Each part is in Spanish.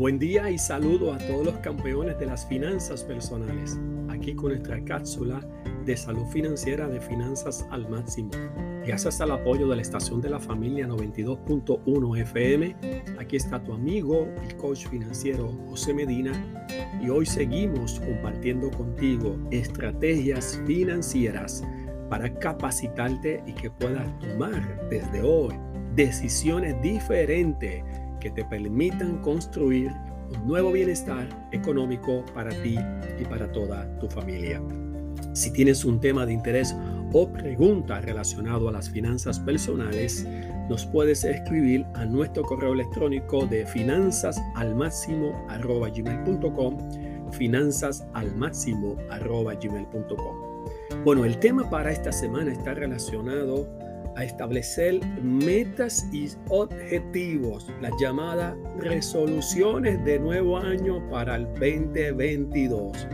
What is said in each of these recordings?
Buen día y saludo a todos los campeones de las finanzas personales, aquí con nuestra cápsula de salud financiera de finanzas al máximo. Gracias al apoyo de la estación de la familia 92.1 FM, aquí está tu amigo y coach financiero José Medina y hoy seguimos compartiendo contigo estrategias financieras para capacitarte y que puedas tomar desde hoy decisiones diferentes que te permitan construir un nuevo bienestar económico para ti y para toda tu familia. Si tienes un tema de interés o pregunta relacionado a las finanzas personales, nos puedes escribir a nuestro correo electrónico de finanzas al Bueno, el tema para esta semana está relacionado a establecer metas y objetivos, las llamadas resoluciones de nuevo año para el 2022.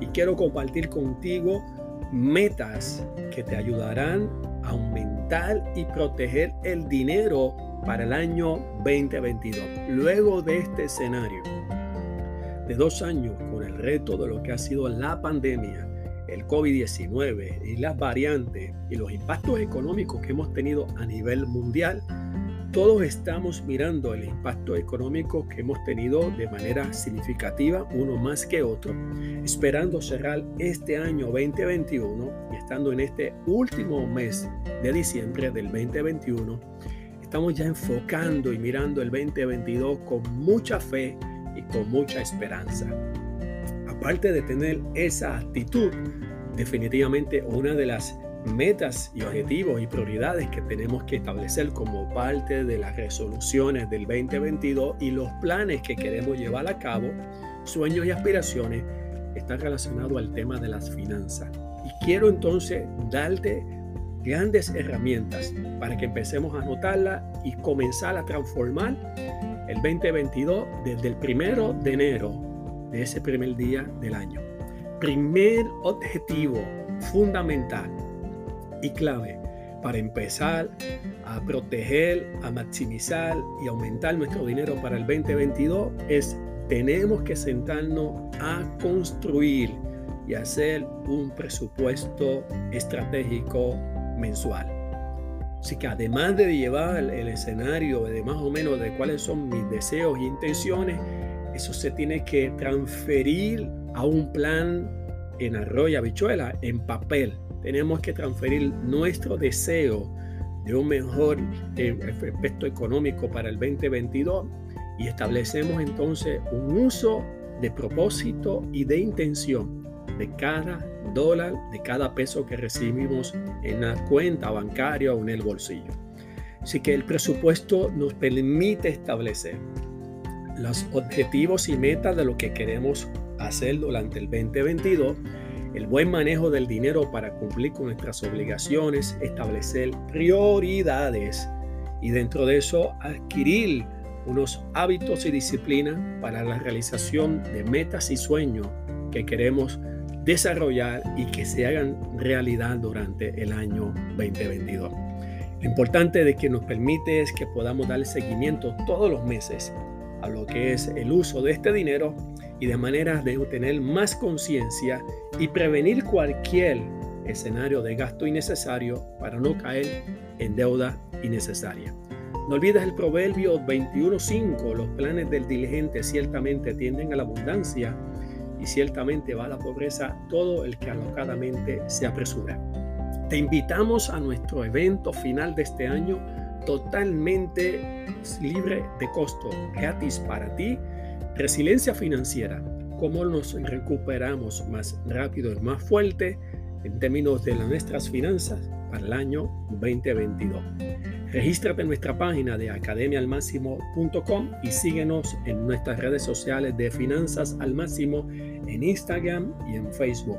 Y quiero compartir contigo metas que te ayudarán a aumentar y proteger el dinero para el año 2022. Luego de este escenario de dos años con el reto de lo que ha sido la pandemia, el COVID-19 y las variantes y los impactos económicos que hemos tenido a nivel mundial, todos estamos mirando el impacto económico que hemos tenido de manera significativa, uno más que otro, esperando cerrar este año 2021 y estando en este último mes de diciembre del 2021, estamos ya enfocando y mirando el 2022 con mucha fe y con mucha esperanza aparte de tener esa actitud, definitivamente una de las metas y objetivos y prioridades que tenemos que establecer como parte de las resoluciones del 2022 y los planes que queremos llevar a cabo, sueños y aspiraciones, están relacionados al tema de las finanzas. Y quiero entonces darte grandes herramientas para que empecemos a anotarla y comenzar a transformar el 2022 desde el primero de enero de ese primer día del año. Primer objetivo fundamental y clave para empezar a proteger, a maximizar y aumentar nuestro dinero para el 2022 es tenemos que sentarnos a construir y hacer un presupuesto estratégico mensual. Así que además de llevar el escenario de más o menos de cuáles son mis deseos e intenciones, eso se tiene que transferir a un plan en arroyo habichuela, en papel. Tenemos que transferir nuestro deseo de un mejor eh, aspecto económico para el 2022 y establecemos entonces un uso de propósito y de intención de cada dólar, de cada peso que recibimos en la cuenta bancaria o en el bolsillo. Así que el presupuesto nos permite establecer los objetivos y metas de lo que queremos hacer durante el 2022, el buen manejo del dinero para cumplir con nuestras obligaciones, establecer prioridades y dentro de eso adquirir unos hábitos y disciplina para la realización de metas y sueños que queremos desarrollar y que se hagan realidad durante el año 2022. Lo importante de que nos permite es que podamos dar seguimiento todos los meses a lo que es el uso de este dinero y de manera de tener más conciencia y prevenir cualquier escenario de gasto innecesario para no caer en deuda innecesaria. No olvides el proverbio 21.5, los planes del diligente ciertamente tienden a la abundancia y ciertamente va a la pobreza todo el que alocadamente se apresura. Te invitamos a nuestro evento final de este año totalmente libre de costo, gratis para ti. Resiliencia financiera, cómo nos recuperamos más rápido y más fuerte en términos de nuestras finanzas para el año 2022. Regístrate en nuestra página de academialmáximo.com y síguenos en nuestras redes sociales de Finanzas al Máximo en Instagram y en Facebook.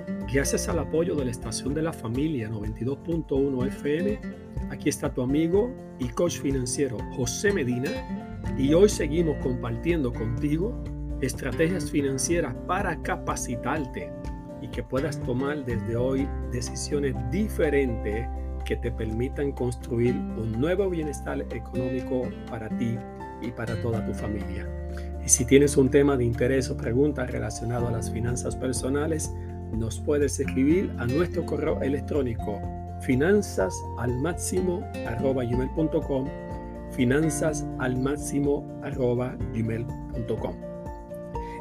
Gracias al apoyo de la estación de la familia 92.1 FM, aquí está tu amigo y coach financiero José Medina y hoy seguimos compartiendo contigo estrategias financieras para capacitarte y que puedas tomar desde hoy decisiones diferentes que te permitan construir un nuevo bienestar económico para ti y para toda tu familia. Y si tienes un tema de interés o pregunta relacionado a las finanzas personales, nos puedes escribir a nuestro correo electrónico finanzas al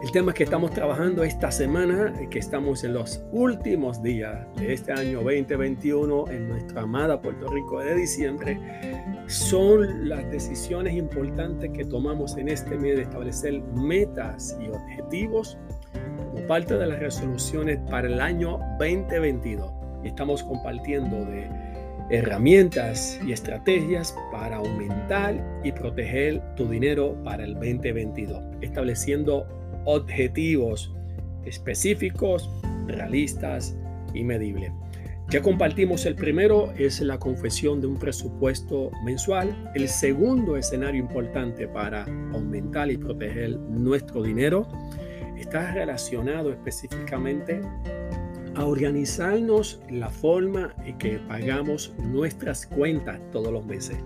el tema que estamos trabajando esta semana, que estamos en los últimos días de este año 2021 en nuestra amada Puerto Rico de diciembre, son las decisiones importantes que tomamos en este mes de establecer metas y objetivos parte de las resoluciones para el año 2022. Estamos compartiendo de herramientas y estrategias para aumentar y proteger tu dinero para el 2022, estableciendo objetivos específicos, realistas y medibles. Ya compartimos el primero, es la confesión de un presupuesto mensual. El segundo escenario importante para aumentar y proteger nuestro dinero está relacionado específicamente a organizarnos la forma en que pagamos nuestras cuentas todos los meses.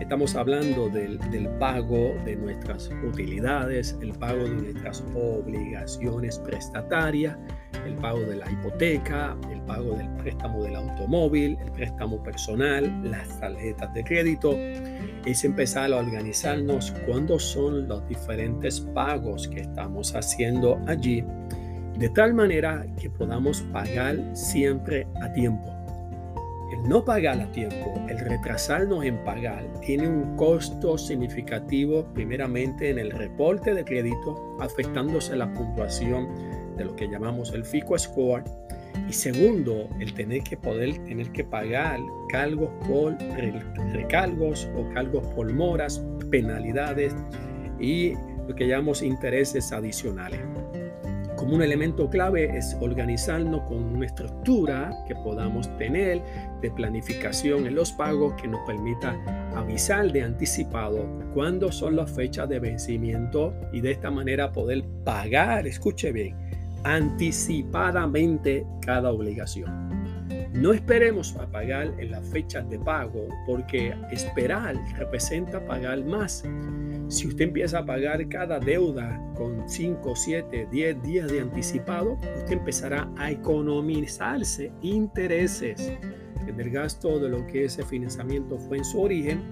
Estamos hablando del, pago de nuestras utilidades, el pago de nuestras obligaciones prestatarias, el pago de la hipoteca, el pago del préstamo del automóvil, el préstamo personal, las tarjetas de crédito. Es empezar a organizarnos cuándo son los diferentes pagos que estamos haciendo allí, de tal manera que podamos pagar siempre a tiempo. El no pagar a tiempo, el retrasarnos en pagar, tiene un costo significativo primeramente en el reporte de crédito, afectándose la puntuación de lo que llamamos el FICO Score. Y segundo, el tener que poder tener que pagar cargos por recargos o cargos por moras, penalidades y lo que llamamos intereses adicionales. Como un elemento clave es organizarnos con una estructura que podamos tener de planificación en los pagos que nos permita avisar de anticipado cuándo son las fechas de vencimiento y de esta manera poder pagar, escuche bien, anticipadamente cada obligación. No esperemos a pagar en las fechas de pago porque esperar representa pagar más. Si usted empieza a pagar cada deuda con 5, 7, 10 días de anticipado, usted empezará a economizarse intereses del gasto de lo que ese financiamiento fue en su origen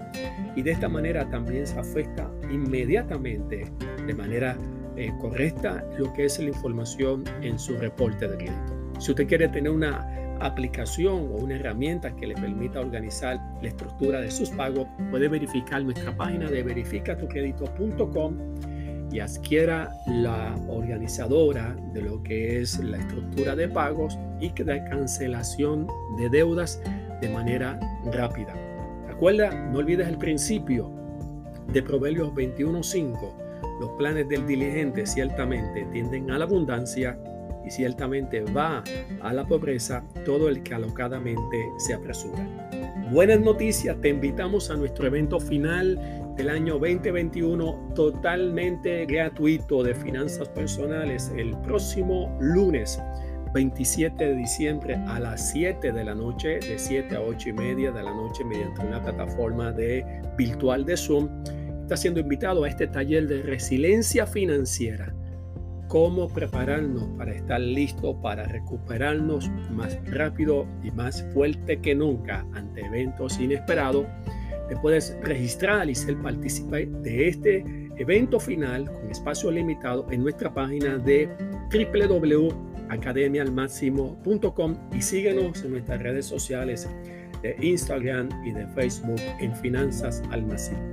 y de esta manera también se afecta inmediatamente de manera eh, correcta lo que es la información en su reporte de crédito. Si usted quiere tener una aplicación o una herramienta que le permita organizar la estructura de sus pagos, puede verificar nuestra página de verificatucredito.com y adquiera la organizadora de lo que es la estructura de pagos y de cancelación de deudas de manera rápida. Recuerda, no olvides el principio de Proverbios 21.5. Los planes del diligente ciertamente tienden a la abundancia y ciertamente va a la pobreza todo el que alocadamente se apresura. Buenas noticias, te invitamos a nuestro evento final del año 2021 totalmente gratuito de finanzas personales el próximo lunes 27 de diciembre a las 7 de la noche, de 7 a 8 y media de la noche mediante una plataforma de virtual de Zoom. Está siendo invitado a este taller de resiliencia financiera cómo prepararnos para estar listos para recuperarnos más rápido y más fuerte que nunca ante eventos inesperados. Te puedes registrar y ser partícipe de este evento final con espacio limitado en nuestra página de www.academialmáximo.com y síguenos en nuestras redes sociales de Instagram y de Facebook en Finanzas al Máximo.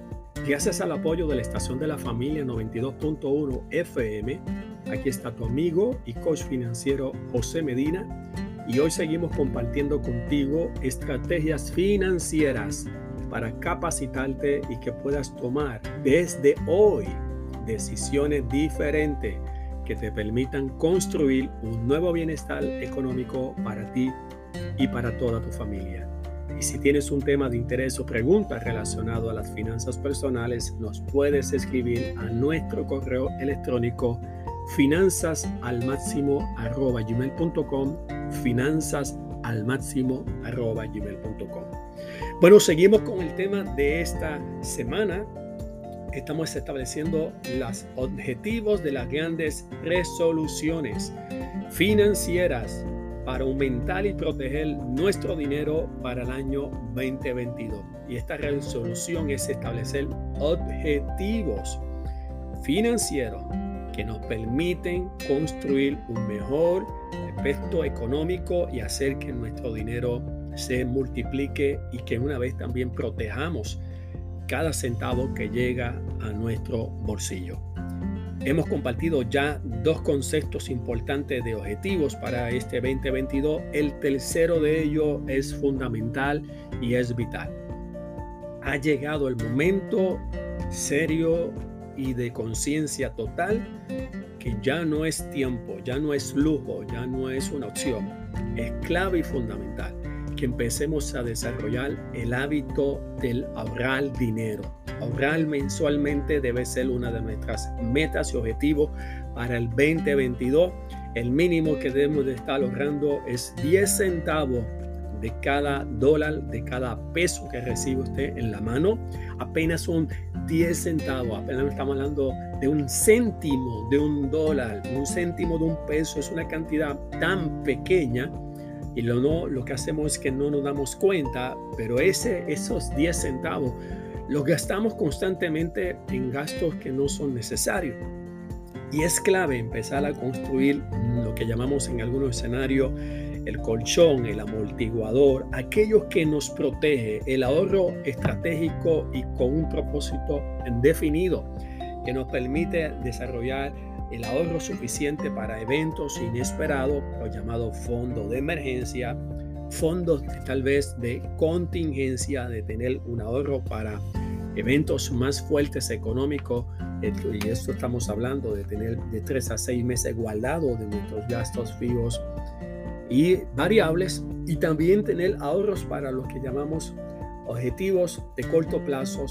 Gracias al apoyo de la estación de la familia 92.1 FM, aquí está tu amigo y coach financiero José Medina y hoy seguimos compartiendo contigo estrategias financieras para capacitarte y que puedas tomar desde hoy decisiones diferentes que te permitan construir un nuevo bienestar económico para ti y para toda tu familia. Y si tienes un tema de interés o pregunta relacionado a las finanzas personales, nos puedes escribir a nuestro correo electrónico finanzas al máximo bueno seguimos con el tema de esta semana. Estamos estableciendo los objetivos de las grandes resoluciones financieras para aumentar y proteger nuestro dinero para el año 2022. Y esta resolución es establecer objetivos financieros que nos permiten construir un mejor efecto económico y hacer que nuestro dinero se multiplique y que una vez también protejamos cada centavo que llega a nuestro bolsillo. Hemos compartido ya dos conceptos importantes de objetivos para este 2022. El tercero de ellos es fundamental y es vital. Ha llegado el momento serio y de conciencia total que ya no es tiempo, ya no es lujo, ya no es una opción. Es clave y fundamental que empecemos a desarrollar el hábito del ahorrar dinero. Ahorrar mensualmente debe ser una de nuestras metas y objetivos para el 2022. El mínimo que debemos de estar ahorrando es 10 centavos de cada dólar, de cada peso que recibe usted en la mano. Apenas son 10 centavos, apenas estamos hablando de un céntimo de un dólar, un céntimo de un peso. Es una cantidad tan pequeña y lo, no, lo que hacemos es que no nos damos cuenta, pero ese, esos 10 centavos los gastamos constantemente en gastos que no son necesarios. Y es clave empezar a construir lo que llamamos en algunos escenarios el colchón, el amortiguador, aquello que nos protege, el ahorro estratégico y con un propósito definido que nos permite desarrollar el ahorro suficiente para eventos inesperados, los llamados fondos de emergencia, fondos tal vez de contingencia, de tener un ahorro para eventos más fuertes económicos, y esto estamos hablando de tener de tres a seis meses guardados de nuestros gastos fijos y variables, y también tener ahorros para lo que llamamos objetivos de corto plazo,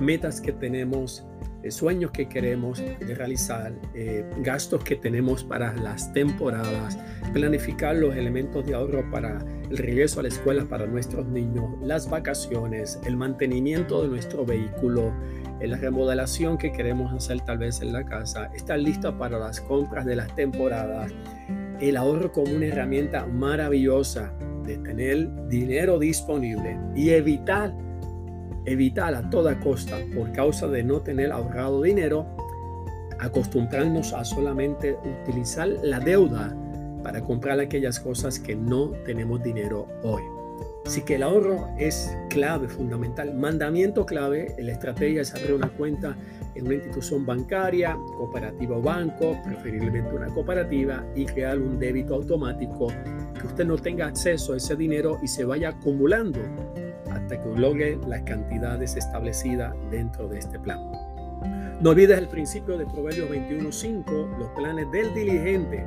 metas que tenemos sueños que queremos realizar, eh, gastos que tenemos para las temporadas, planificar los elementos de ahorro para el regreso a la escuela para nuestros niños, las vacaciones, el mantenimiento de nuestro vehículo, eh, la remodelación que queremos hacer tal vez en la casa, estar lista para las compras de las temporadas, el ahorro como una herramienta maravillosa de tener dinero disponible y evitar evitar a toda costa, por causa de no tener ahorrado dinero, acostumbrarnos a solamente utilizar la deuda para comprar aquellas cosas que no tenemos dinero hoy. Así que el ahorro es clave, fundamental. Mandamiento clave, la estrategia es abrir una cuenta en una institución bancaria, cooperativa o banco, preferiblemente una cooperativa, y crear un débito automático que usted no tenga acceso a ese dinero y se vaya acumulando hasta que logre las cantidades establecidas dentro de este plan. No olvides el principio de Proverbios 21.5, los planes del diligente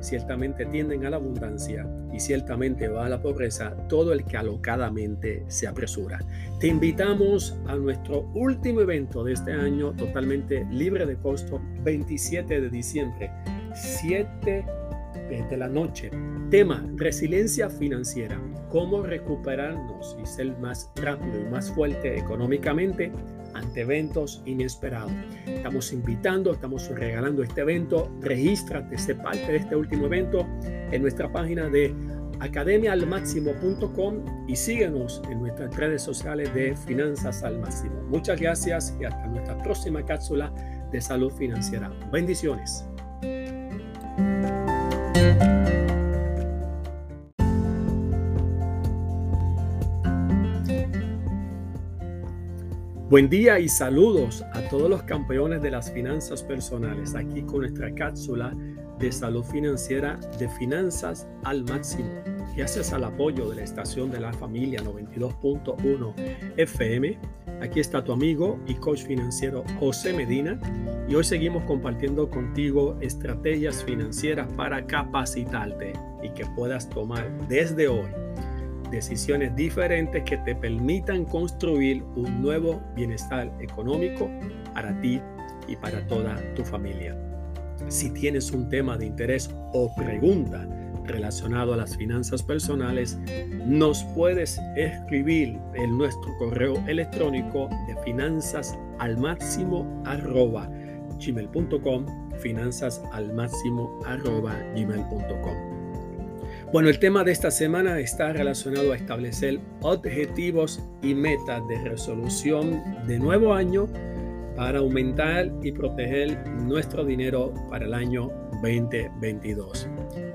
ciertamente tienden a la abundancia y ciertamente va a la pobreza todo el que alocadamente se apresura. Te invitamos a nuestro último evento de este año totalmente libre de costo, 27 de diciembre, 7 de la noche. Tema, resiliencia financiera. Cómo recuperarnos y ser más rápido y más fuerte económicamente ante eventos inesperados. Estamos invitando, estamos regalando este evento. Regístrate, sé parte de este último evento en nuestra página de academiaalmáximo.com y síguenos en nuestras redes sociales de Finanzas al Máximo. Muchas gracias y hasta nuestra próxima cápsula de salud financiera. Bendiciones. Buen día y saludos a todos los campeones de las finanzas personales, aquí con nuestra cápsula de salud financiera de finanzas al máximo. Gracias al apoyo de la estación de la familia 92.1 FM, aquí está tu amigo y coach financiero José Medina y hoy seguimos compartiendo contigo estrategias financieras para capacitarte y que puedas tomar desde hoy decisiones diferentes que te permitan construir un nuevo bienestar económico para ti y para toda tu familia. Si tienes un tema de interés o pregunta relacionado a las finanzas personales, nos puedes escribir en nuestro correo electrónico de finanzas al máximo arroba gmail.com finanzas al máximo arroba gmail.com bueno, el tema de esta semana está relacionado a establecer objetivos y metas de resolución de nuevo año para aumentar y proteger nuestro dinero para el año 2022.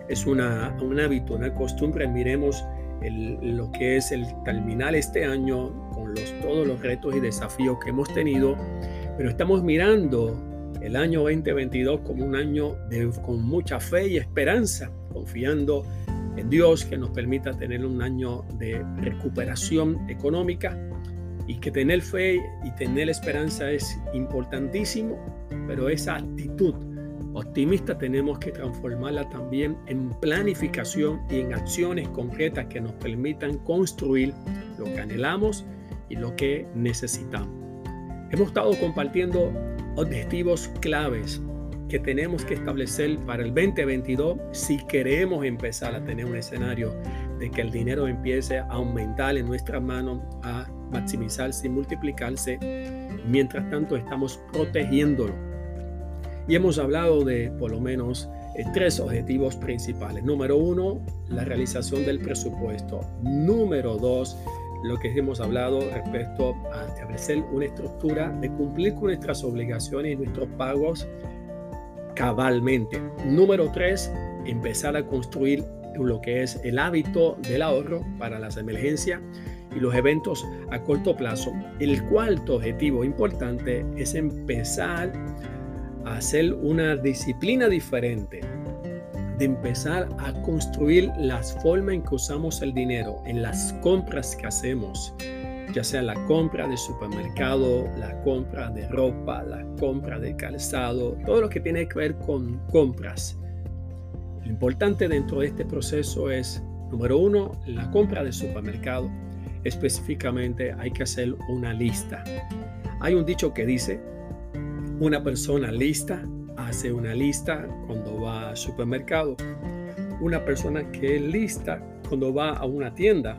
Es una, un hábito, una costumbre. Miremos lo que es el terminar este año con todos los retos y desafíos que hemos tenido, pero estamos mirando el año 2022 como un año con mucha fe y esperanza, confiando en Dios que nos permita tener un año de recuperación económica y que tener fe y tener esperanza es importantísimo, pero esa actitud optimista tenemos que transformarla también en planificación y en acciones concretas que nos permitan construir lo que anhelamos y lo que necesitamos. Hemos estado compartiendo objetivos claves que tenemos que establecer para el 2022 si queremos empezar a tener un escenario de que el dinero empiece a aumentar en nuestras manos, a maximizarse y multiplicarse. Mientras tanto estamos protegiéndolo. Y hemos hablado de por lo menos eh, tres objetivos principales. Número uno, la realización del presupuesto. Número dos, lo que hemos hablado respecto a establecer una estructura de cumplir con nuestras obligaciones y nuestros pagos cabalmente. Número tres, empezar a construir lo que es el hábito del ahorro para las emergencias y los eventos a corto plazo. El cuarto objetivo importante es empezar hacer una disciplina diferente, de empezar a construir las formas en que usamos el dinero, en las compras que hacemos, ya sea la compra de supermercado, la compra de ropa, la compra de calzado, todo lo que tiene que ver con compras. Lo importante dentro de este proceso es, número uno, la compra de supermercado. Específicamente hay que hacer una lista. Hay un dicho que dice, una persona lista hace una lista cuando va al supermercado. Una persona que es lista cuando va a una tienda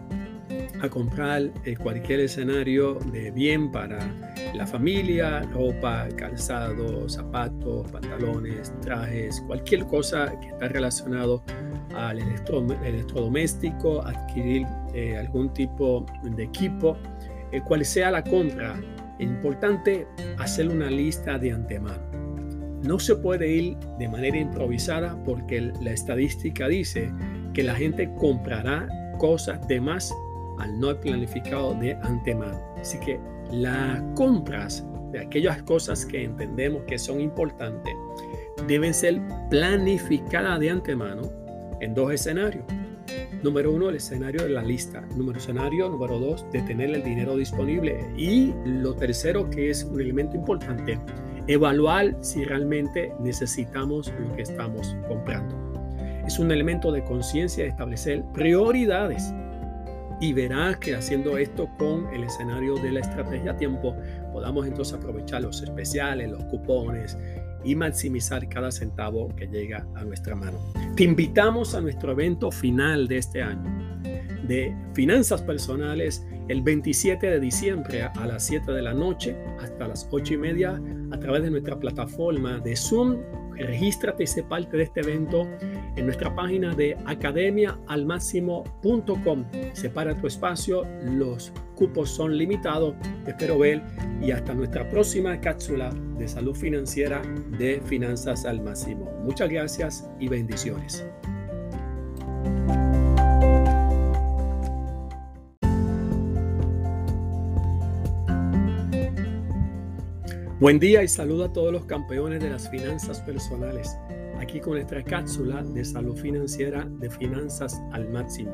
a comprar eh, cualquier escenario de bien para la familia, ropa, calzado, zapatos, pantalones, trajes, cualquier cosa que está relacionado al electrodoméstico, adquirir eh, algún tipo de equipo, eh, cual sea la compra, importante hacer una lista de antemano. No se puede ir de manera improvisada porque la estadística dice que la gente comprará cosas de más al no planificado de antemano. Así que las compras de aquellas cosas que entendemos que son importantes deben ser planificadas de antemano en dos escenarios. Número uno, el escenario de la lista. Número escenario número dos, de tener el dinero disponible. Y lo tercero, que es un elemento importante, evaluar si realmente necesitamos lo que estamos comprando. Es un elemento de conciencia establecer prioridades y verás que haciendo esto con el escenario de la estrategia a tiempo, podamos entonces aprovechar los especiales, los cupones y maximizar cada centavo que llega a nuestra mano. Te invitamos a nuestro evento final de este año de finanzas personales el 27 de diciembre a las 7 de la noche hasta las 8 y media a través de nuestra plataforma de Zoom Regístrate y sé parte de este evento en nuestra página de academiaalmáximo.com. Separa tu espacio, los cupos son limitados. espero ver y hasta nuestra próxima cápsula de salud financiera de Finanzas al Máximo. Muchas gracias y bendiciones. Buen día y saludo a todos los campeones de las finanzas personales, aquí con nuestra cápsula de salud financiera de finanzas al máximo.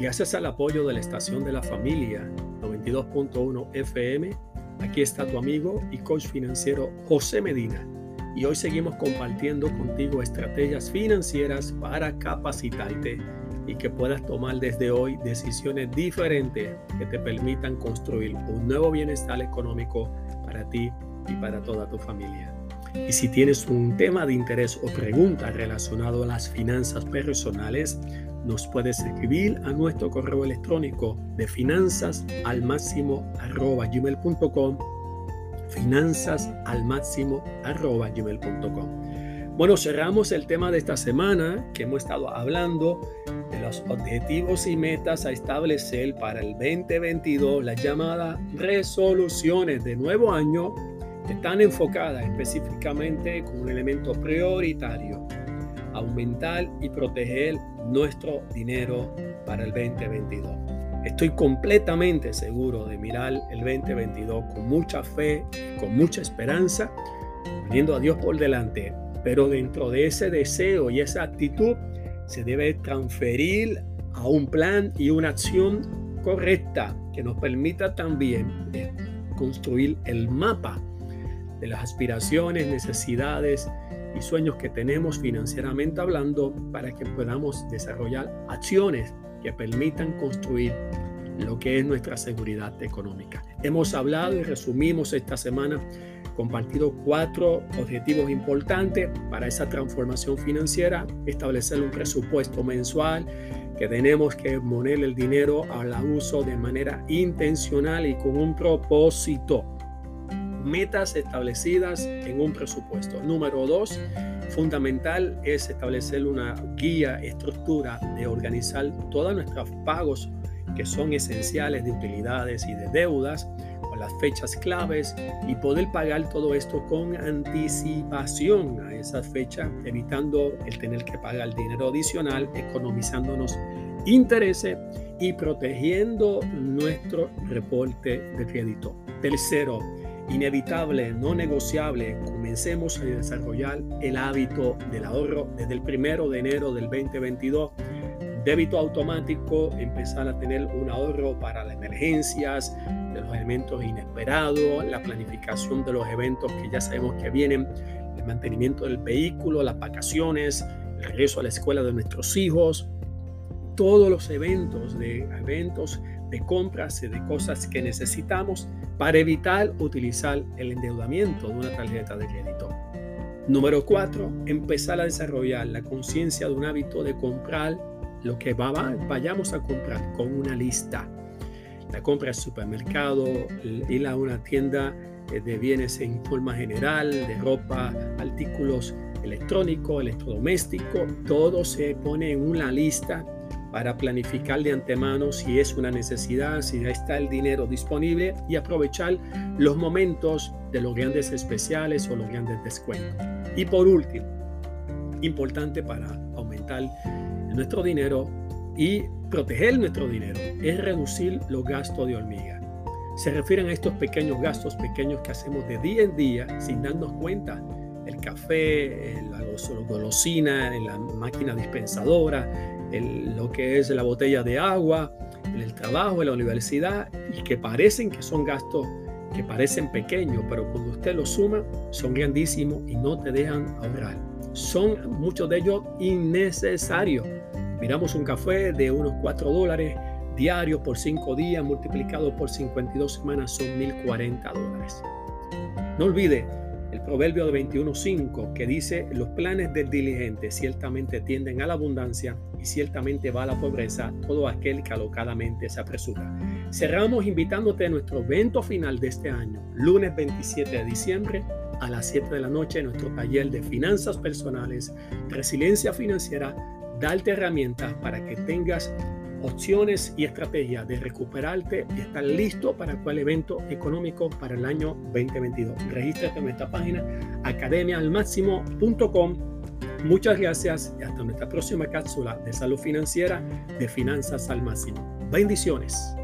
Gracias al apoyo de la estación de la familia 92.1 FM, aquí está tu amigo y coach financiero José Medina. Y hoy seguimos compartiendo contigo estrategias financieras para capacitarte y que puedas tomar desde hoy decisiones diferentes que te permitan construir un nuevo bienestar económico para ti y para toda tu familia. Y si tienes un tema de interés o pregunta relacionado a las finanzas personales, nos puedes escribir a nuestro correo electrónico de finanzas al máximo arroba gmail.com finanzas al máximo arroba gmail.com bueno, cerramos el tema de esta semana que hemos estado hablando de los objetivos y metas a establecer para el 2022, las llamadas resoluciones de nuevo año están enfocadas específicamente con un elemento prioritario, aumentar y proteger nuestro dinero para el 2022. Estoy completamente seguro de mirar el 2022 con mucha fe, con mucha esperanza, poniendo a Dios por delante, pero dentro de ese deseo y esa actitud se debe transferir a un plan y una acción correcta que nos permita también construir el mapa de las aspiraciones, necesidades y sueños que tenemos financieramente hablando para que podamos desarrollar acciones que permitan construir lo que es nuestra seguridad económica. Hemos hablado y resumimos esta semana compartido cuatro objetivos importantes para esa transformación financiera, establecer un presupuesto mensual, que tenemos que poner el dinero al uso de manera intencional y con un propósito metas establecidas en un presupuesto. Número dos, fundamental es establecer una guía, estructura de organizar todos nuestros pagos que son esenciales de utilidades y de deudas con las fechas claves y poder pagar todo esto con anticipación a esa fecha, evitando el tener que pagar dinero adicional, economizándonos intereses y protegiendo nuestro reporte de crédito. Tercero, inevitable, no negociable, comencemos a desarrollar el hábito del ahorro desde el primero de enero del 2022. Débito automático, empezar a tener un ahorro para las emergencias, los elementos inesperados, la planificación de los eventos que ya sabemos que vienen, el mantenimiento del vehículo, las vacaciones, el regreso a la escuela de nuestros hijos, todos los eventos de eventos de compras y de cosas que necesitamos para evitar utilizar el endeudamiento de una tarjeta de crédito. Número cuatro, empezar a desarrollar la conciencia de un hábito de comprar lo que vayamos a comprar con una lista. La compra al supermercado, ir a una tienda eh, de bienes en forma general, de ropa, artículos electrónicos, electrodomésticos, todo se pone en una lista para planificar de antemano si es una necesidad, si ya está el dinero disponible y aprovechar los momentos de los grandes especiales o los grandes descuentos. Y por último, importante para aumentar nuestro dinero y proteger nuestro dinero es reducir los gastos de hormiga. Se refieren a estos pequeños gastos pequeños que hacemos de día en día sin darnos cuenta. El café, la golosina, la máquina dispensadora, lo que es la botella de agua, el trabajo, en la universidad, y que parecen que son gastos que parecen pequeños, pero cuando usted los suma, son grandísimos y no te dejan ahorrar. Son muchos de ellos innecesarios. Miramos un café de unos 4 dólares diarios por 5 días, multiplicado por 52 semanas, son 1040 dólares. No olvide el proverbio de 21.5 que dice, los planes del diligente ciertamente tienden a la abundancia y ciertamente va a la pobreza todo aquel que alocadamente se apresura. Cerramos invitándote a nuestro evento final de este año, lunes 27 de diciembre, a las 7 de la noche en nuestro taller de finanzas personales, resiliencia financiera, darte herramientas para que tengas opciones y estrategias de recuperarte y estar listo para cual evento económico para el año 2022. Regístrate en nuestra página academiaalmáximo.com. Muchas gracias y hasta nuestra próxima cápsula de salud financiera de Finanzas al Máximo. Bendiciones.